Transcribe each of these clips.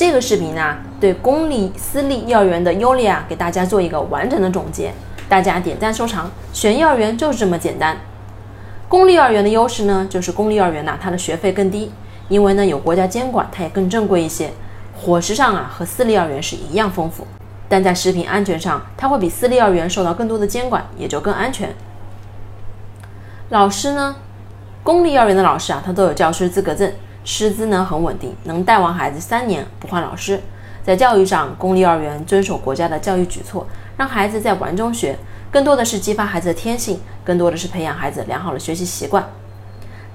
这个视频呢，对公立、私立幼儿园的优劣啊，给大家做一个完整的总结。大家点赞收藏，选幼儿园就是这么简单。公立幼儿园的优势呢，就是公立幼儿园呐，它的学费更低，因为呢有国家监管，它也更正规一些。伙食上啊，和私立幼儿园是一样丰富，但在食品安全上，它会比私立幼儿园受到更多的监管，也就更安全。老师呢，公立幼儿园的老师啊，他都有教师资格证。师资呢很稳定，能带完孩子三年不换老师。在教育上，公立幼儿园遵守国家的教育举措，让孩子在玩中学，更多的是激发孩子的天性，更多的是培养孩子良好的学习习惯。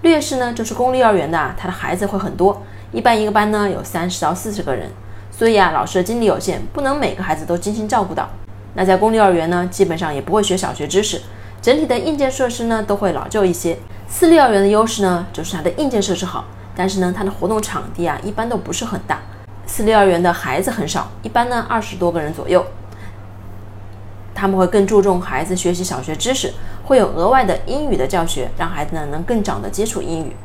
劣势呢，就是公立幼儿园的他的孩子会很多，一般一个班呢有三十到四十个人，所以啊，老师的精力有限，不能每个孩子都精心照顾到。那在公立幼儿园呢，基本上也不会学小学知识，整体的硬件设施呢都会老旧一些。私立幼儿园的优势呢，就是它的硬件设施好。但是呢，它的活动场地啊，一般都不是很大。私立幼儿园的孩子很少，一般呢二十多个人左右。他们会更注重孩子学习小学知识，会有额外的英语的教学，让孩子呢能更早的接触英语。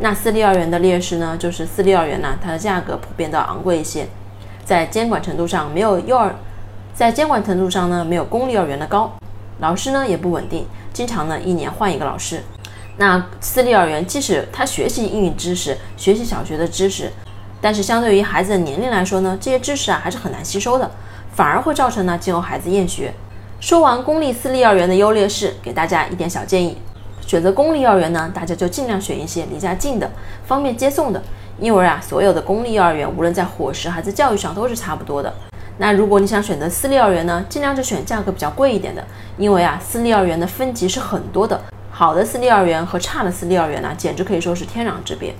那私立幼儿园的劣势呢，就是私立幼儿园呢，它的价格普遍的昂贵一些，在监管程度上没有幼儿，在监管程度上呢没有公立幼儿园的高，老师呢也不稳定，经常呢一年换一个老师。那私立幼儿园即使他学习英语知识、学习小学的知识，但是相对于孩子的年龄来说呢，这些知识啊还是很难吸收的，反而会造成呢今后孩子厌学。说完公立、私立幼儿园的优劣势，给大家一点小建议：选择公立幼儿园呢，大家就尽量选一些离家近的、方便接送的，因为啊，所有的公立幼儿园无论在伙食还是教育上都是差不多的。那如果你想选择私立幼儿园呢，尽量就选价格比较贵一点的，因为啊，私立幼儿园的分级是很多的。好的私立幼儿园和差的私立幼儿园呢，简直可以说是天壤之别。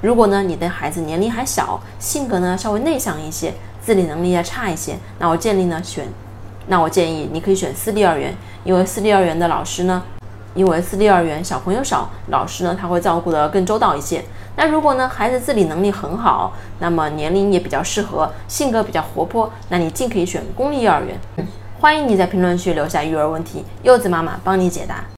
如果呢你的孩子年龄还小，性格呢稍微内向一些，自理能力要差一些，那我建议呢选，那我建议你可以选私立幼儿园，因为私立幼儿园的老师呢，因为私立幼儿园小朋友少，老师呢他会照顾得更周到一些。那如果呢孩子自理能力很好，那么年龄也比较适合，性格比较活泼，那你尽可以选公立幼儿园。欢迎你在评论区留下育儿问题，柚子妈妈帮你解答。